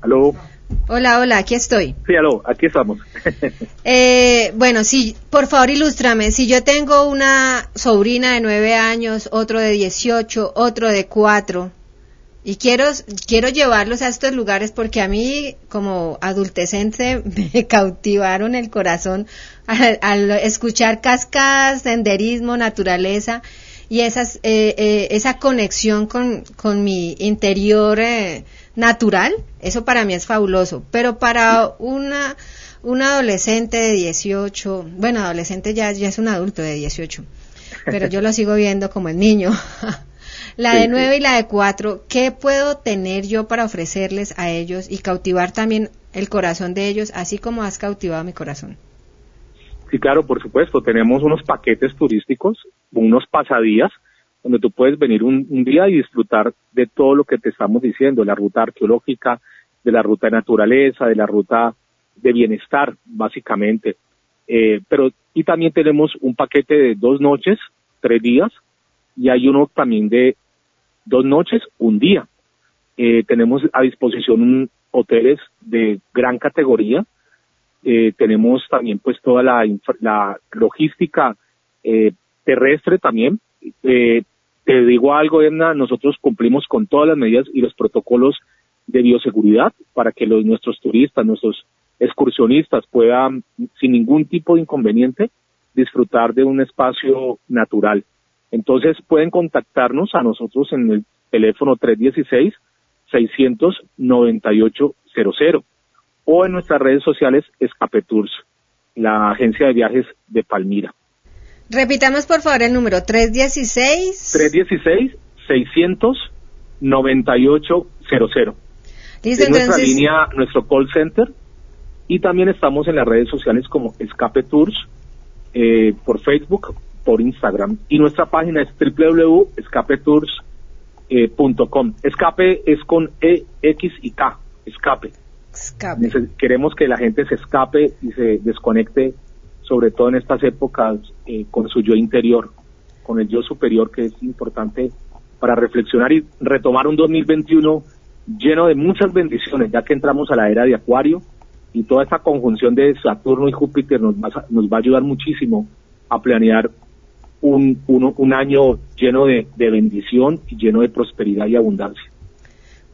Aló, hola, hola, aquí estoy. sí, aló, aquí estamos. (laughs) Eh, bueno, sí, por favor ilústrame. Si yo tengo una sobrina de nueve años, otro de 18, otro de cuatro, y quiero, quiero llevarlos a estos lugares porque a mí, como adultecente, (laughs) me cautivaron el corazón al, escuchar cascadas, senderismo, naturaleza y esas, eh, eh, esa conexión con, con mi interior eh, natural. Eso para mí es fabuloso. Pero para una, un adolescente de 18, bueno, adolescente ya, ya es un adulto de 18, pero yo lo sigo viendo como el niño. (laughs) La Sí, de sí. 9 y la de 4, ¿qué puedo tener yo para ofrecerles a ellos y cautivar también el corazón de ellos, así como has cautivado mi corazón? Sí, claro, por supuesto. Tenemos unos paquetes turísticos, unos pasadías, donde tú puedes venir un, un día y disfrutar de todo lo que te estamos diciendo, de la ruta arqueológica, de la ruta de naturaleza, de la ruta de bienestar, básicamente. Eh, pero, y también tenemos un paquete de dos noches, tres días, y hay uno también de dos noches, un día. Eh, tenemos a disposición hoteles de gran categoría, eh, tenemos también pues toda la, infra- la logística eh, terrestre también. Eh, te digo algo, Edna, nosotros cumplimos con todas las medidas y los protocolos de bioseguridad para que los, nuestros turistas, nuestros excursionistas puedan, sin ningún tipo de inconveniente, disfrutar de un espacio natural. Entonces pueden contactarnos a nosotros en el teléfono 316 698 00 o en nuestras redes sociales Escape Tours, la agencia de viajes de Palmira. Repitamos por favor el número 316. 316 600 9800. Listo, es nuestra entonces. línea, nuestro call center. Y también estamos en las redes sociales como Escape Tours, eh, por Facebook, por Instagram. Y nuestra página es www.escapetours.com. Escape es con E, X y K. Escape. Queremos que la gente se escape y se desconecte, sobre todo en estas épocas, eh, con su yo interior, con el yo superior, que es importante para reflexionar y retomar un 2021 lleno de muchas bendiciones, ya que entramos a la era de Acuario y toda esta conjunción de Saturno y Júpiter nos va, nos va a ayudar muchísimo a planear un, un, un año lleno de, de bendición y lleno de prosperidad y abundancia.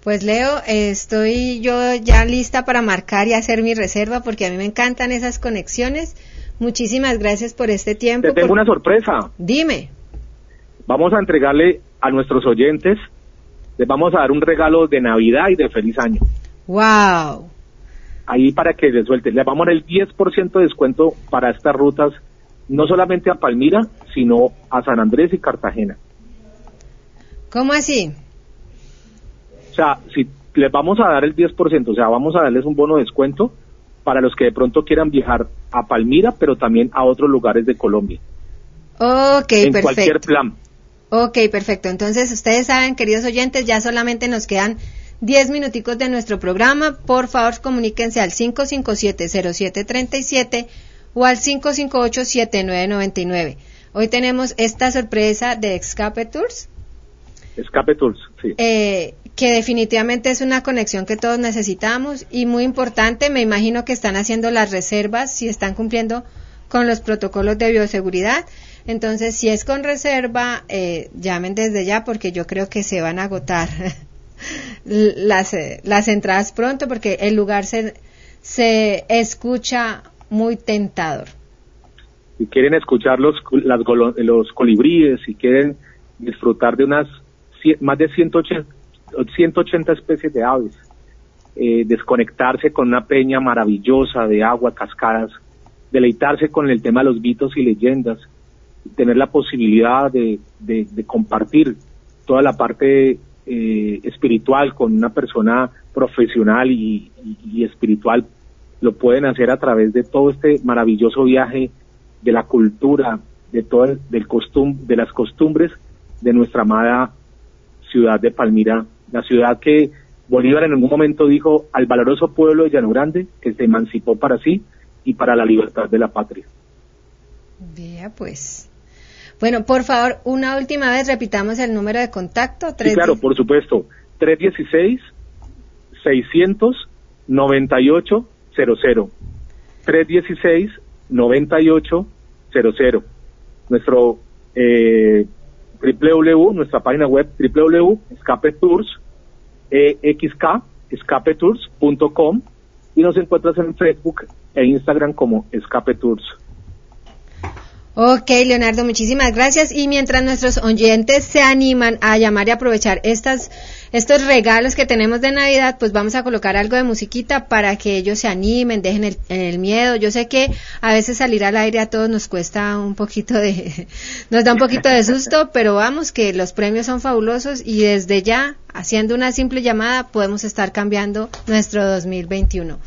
Pues Leo, estoy yo ya lista para marcar y hacer mi reserva porque a mí me encantan esas conexiones. Muchísimas gracias por este tiempo. Te tengo por- una sorpresa. Dime. Vamos a entregarle a nuestros oyentes, les vamos a dar un regalo de Navidad y de feliz año. Wow. Ahí para que les suelten, les vamos a dar el 10% de descuento para estas rutas, no solamente a Palmira, sino a San Andrés y Cartagena. ¿Cómo así? O sea, si les vamos a dar el 10%, o sea, vamos a darles un bono de descuento para los que de pronto quieran viajar a Palmira, pero también a otros lugares de Colombia, Ok, en cualquier perfecto. plan. Ok, perfecto. Entonces, ustedes saben, queridos oyentes, ya solamente nos quedan 10 minuticos de nuestro programa. Por favor, comuníquense al 557-0737 o al 558-7999. Hoy tenemos esta sorpresa de Escape Tours, Escape Tours, sí. eh, que definitivamente es una conexión que todos necesitamos y muy importante. Me imagino que están haciendo las reservas si están cumpliendo con los protocolos de bioseguridad. Entonces, si es con reserva, eh, llamen desde ya porque yo creo que se van a agotar (laughs) las, eh, las entradas pronto porque el lugar se, se escucha muy tentador. si quieren escuchar los, las los colibríes, si quieren disfrutar de unas más de 180, 180 especies de aves, eh, desconectarse con una peña maravillosa de agua, cascadas, deleitarse con el tema de los mitos y leyendas, tener la posibilidad de, de- compartir toda la parte eh, espiritual con una persona profesional y- y espiritual, lo pueden hacer a través de todo este maravilloso viaje de la cultura, de todo el- del costum, de las costumbres de nuestra amada ciudad de Palmira, la ciudad que Bolívar en algún momento dijo al valoroso pueblo de Llano Grande que se emancipó para sí y para la libertad de la patria. Vea pues. Bueno, por favor, una última vez repitamos el número de contacto. Sí, claro, por supuesto. 316 600 9800. 316 9800. Nuestro eh, www, nuestra página web www.escapetours, exk, escapetours.com y nos encuentras en Facebook e Instagram como Escape Tours. Ok, Leonardo, muchísimas gracias. Y mientras nuestros oyentes se animan a llamar y aprovechar estas, estos regalos que tenemos de Navidad, pues vamos a colocar algo de musiquita para que ellos se animen, dejen el, el miedo. Yo sé que a veces salir al aire a todos nos cuesta un poquito de, (laughs) nos da un poquito de susto, (laughs) pero vamos que los premios son fabulosos y desde ya, haciendo una simple llamada, podemos estar cambiando nuestro 2021.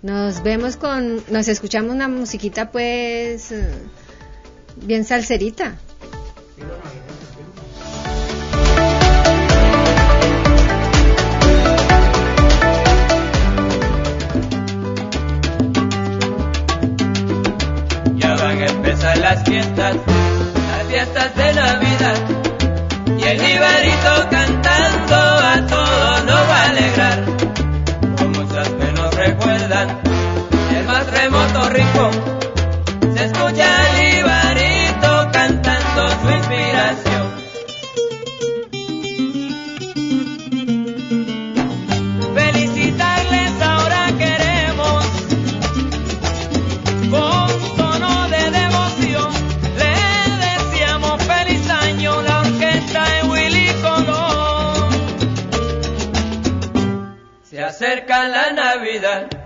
Nos vemos con, nos escuchamos una musiquita pues... eh, Bien salserita. Empezar las fiestas, las fiestas de Navidad. Y el Ibarito cantando a todos nos va a alegrar. Con muchas que nos recuerdan el más remoto rincón. La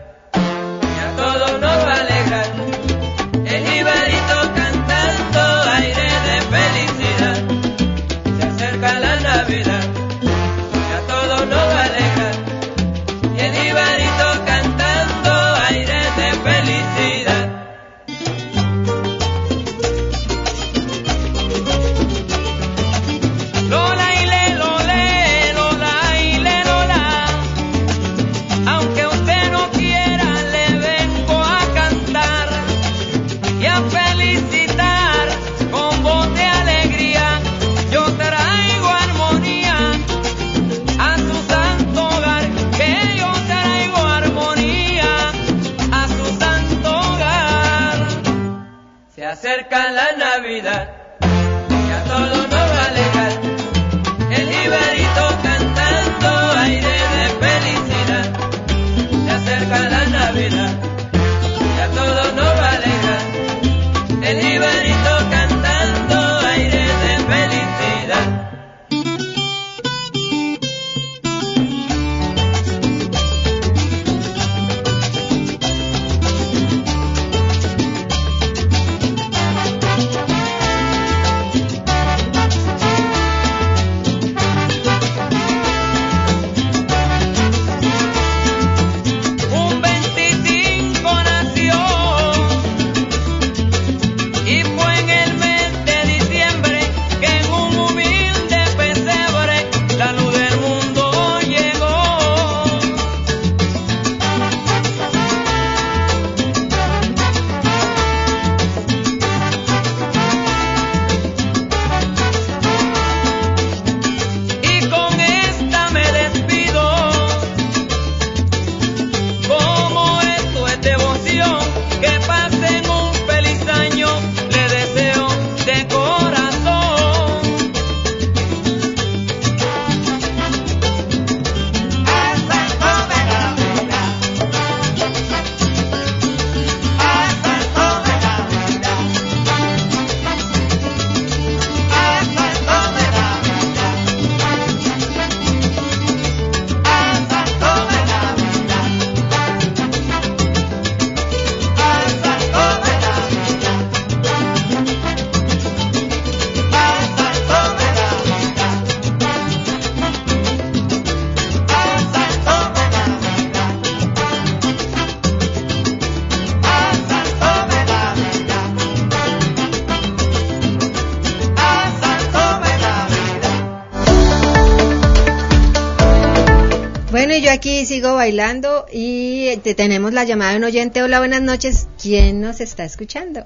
Sigo bailando y te- tenemos la llamada de un oyente. Hola, buenas noches. ¿Quién nos está escuchando?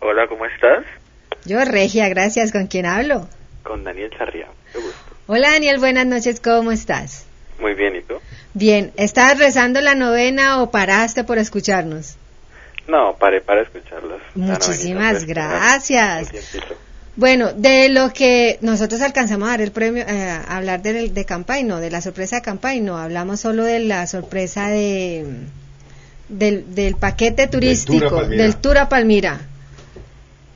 Hola, ¿cómo estás? Yo, Regia, gracias. ¿Con quién hablo? Con Daniel Charria. Qué gusto. Hola, Daniel, buenas noches. ¿Cómo estás? Muy bien, ¿y tú? Bien, ¿estás rezando la novena o paraste por escucharnos? No, paré para escucharlos. Muchísimas novenita, gracias. Bueno, de lo que nosotros alcanzamos a dar el premio, eh, a hablar de, de Campay, no, de la sorpresa de Campay, no, hablamos solo de la sorpresa de del, del paquete turístico, del Tour a Palmira.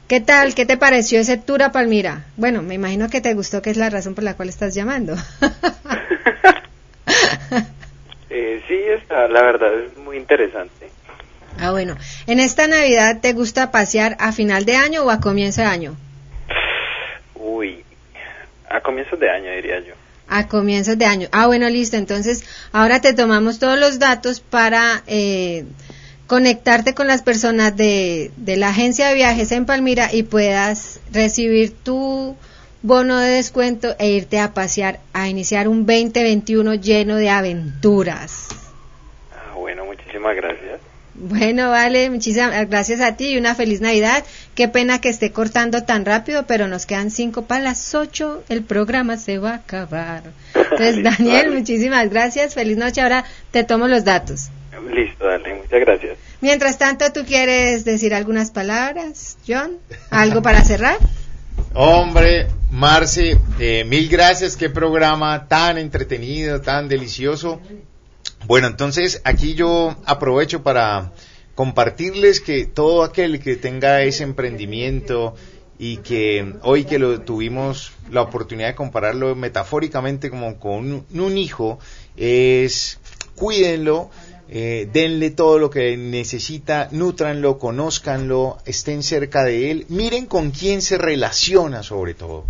¿Qué tal? ¿Qué te pareció ese Tour a Palmira? Bueno, me imagino que te gustó, que es la razón por la cual estás llamando. (laughs) Eh, sí, está, la verdad es muy interesante. ah, bueno. ¿En esta Navidad te gusta pasear a final de año o a comienzo de año? Uy, a comienzos de año diría yo. A comienzos de año. Ah, bueno, listo. Entonces, ahora te tomamos todos los datos para eh, conectarte con las personas de, de la agencia de viajes en Palmira y puedas recibir tu bono de descuento e irte a pasear, a iniciar un 2021 lleno de aventuras. Ah, bueno, muchísimas gracias. Bueno, vale, muchísimas gracias a ti y una feliz Navidad. Qué pena que esté cortando tan rápido, pero nos quedan cinco para las ocho. El programa se va a acabar. Entonces, (laughs) Listo, Daniel, dale. muchísimas gracias. Feliz noche. Ahora te tomo los datos. Listo, dale, muchas gracias. Mientras tanto, ¿tú quieres decir algunas palabras, John? ¿Algo para cerrar? (laughs) Hombre, Marce, eh, mil gracias, qué programa tan entretenido, tan delicioso. Bueno, entonces aquí yo aprovecho para compartirles que todo aquel que tenga ese emprendimiento y que hoy que lo tuvimos la oportunidad de compararlo metafóricamente como con un, hijo, es cuídenlo, eh, denle todo lo que necesita, nutranlo, conózcanlo, estén cerca de él, miren con quién se relaciona sobre todo.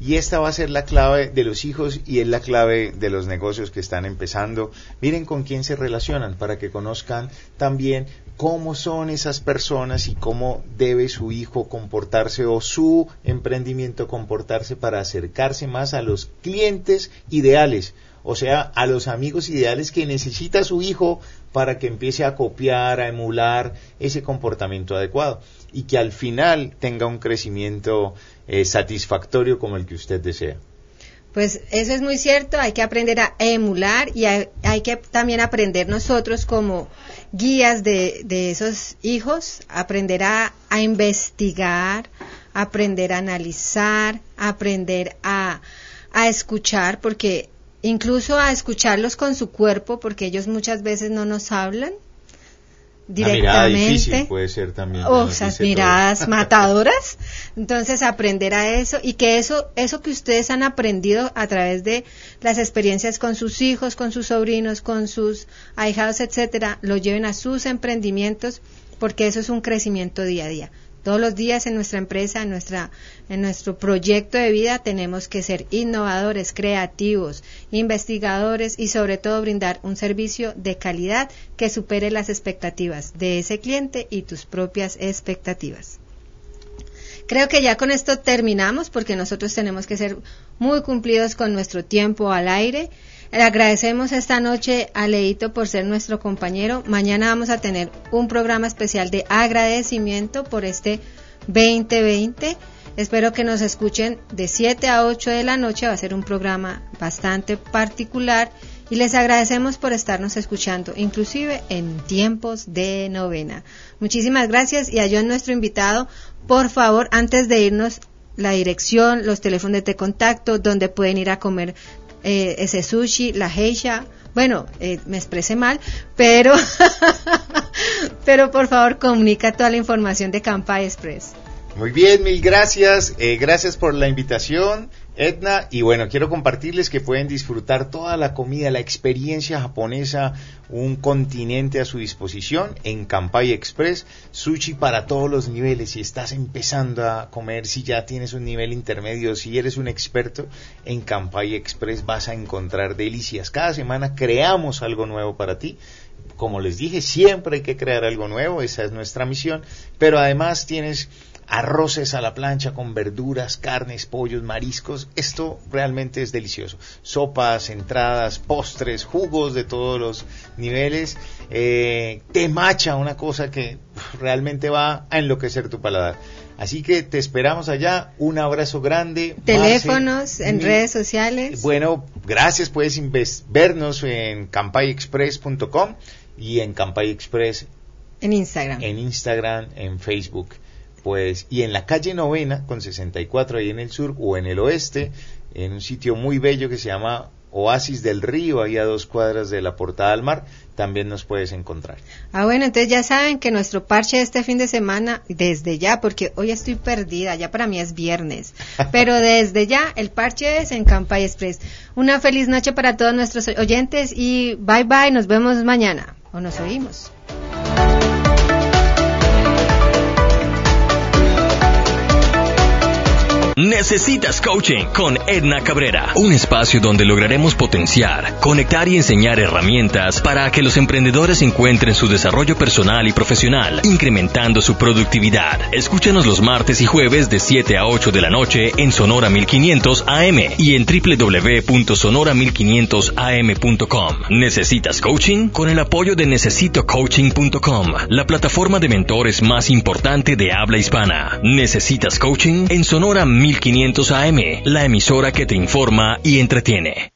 Y esta va a ser la clave de los hijos y es la clave de los negocios que están empezando. Miren con quién se relacionan para que conozcan también cómo son esas personas y cómo debe su hijo comportarse o su emprendimiento comportarse para acercarse más a los clientes ideales, o sea, a los amigos ideales que necesita su hijo para que empiece a copiar, a emular ese comportamiento adecuado y que al final tenga un crecimiento eh, satisfactorio como el que usted desea. Pues eso es muy cierto, hay que aprender a emular y hay, que también aprender nosotros como guías de, esos hijos, aprender a, investigar, aprender a analizar, aprender a escuchar, porque incluso a escucharlos con su cuerpo, porque ellos muchas veces no nos hablan Una mirada difícil directamente. puede ser también. Oh, nos esas miradas (laughs) matadoras. Entonces, aprender a eso y que eso, eso que ustedes han aprendido a través de las experiencias con sus hijos, con sus sobrinos, con sus ahijados, etcétera, lo lleven a sus emprendimientos, porque eso es un crecimiento día a día. Todos los días en nuestra empresa, en nuestra, en nuestro proyecto de vida, tenemos que ser innovadores, creativos, investigadores y sobre todo brindar un servicio de calidad que supere las expectativas de ese cliente y tus propias expectativas. Creo que ya con esto terminamos porque nosotros tenemos que ser muy cumplidos con nuestro tiempo al aire. Le agradecemos esta noche a Leito por ser nuestro compañero. Mañana vamos a tener un programa especial de agradecimiento por este 2020. Espero que nos escuchen de 7 a 8 de la noche. Va a ser un programa bastante particular y les agradecemos por estarnos escuchando, inclusive en tiempos de novena. Muchísimas gracias y a John, nuestro invitado, por favor, antes de irnos, la dirección, los teléfonos de contacto, donde pueden ir a comer eh, ese sushi, la geisha. Bueno, eh, me expresé mal, pero, (laughs) pero por favor comunica toda la información de Campa Express. Muy bien, mil gracias. Eh, gracias por la invitación, Edna. Y bueno, quiero compartirles que pueden disfrutar toda la comida, la experiencia japonesa, un continente a su disposición en Kampai Express. Sushi para todos los niveles. Si estás empezando a comer, si ya tienes un nivel intermedio, si eres un experto, en Kampai Express vas a encontrar delicias. Cada semana creamos algo nuevo para ti como les dije, siempre hay que crear algo nuevo, esa es nuestra misión, pero además tienes arroces a la plancha con verduras, carnes, pollos, mariscos, esto realmente es delicioso. Sopas, entradas, postres, jugos de todos los niveles, eh, té matcha, una cosa que realmente va a enloquecer tu paladar. Así que te esperamos allá, un abrazo grande. Marce, Teléfonos en mi- redes sociales. bueno, gracias. Puedes vernos en campaiexpress.com y en Campai Express En Instagram. en Instagram, en Facebook. Pues, y en la calle Novena, con 64 ahí en el sur o en el oeste, en un sitio muy bello que se llama Oasis del Río, ahí a dos cuadras de la Portada al Mar, también nos puedes encontrar. Ah, bueno, entonces ya saben que nuestro parche de este fin de semana, desde ya, porque hoy estoy perdida, ya para mí es viernes, (laughs) pero desde ya el parche es en Campai Express. Una feliz noche para todos nuestros oyentes y bye bye, nos vemos mañana, o nos oímos. Necesitas coaching con Edna Cabrera, un espacio donde lograremos potenciar, conectar y enseñar herramientas para que los emprendedores encuentren su desarrollo personal y profesional, incrementando su productividad. Escúchanos los martes y jueves de 7 a 8 de la noche en Sonora 1500 AM y en www.sonora1500am.com. ¿Necesitas coaching? Con el apoyo de necesitocoaching.com, la plataforma de mentores más importante de habla hispana. ¿Necesitas coaching? En Sonora 1500 AM, la emisora que te informa y entretiene.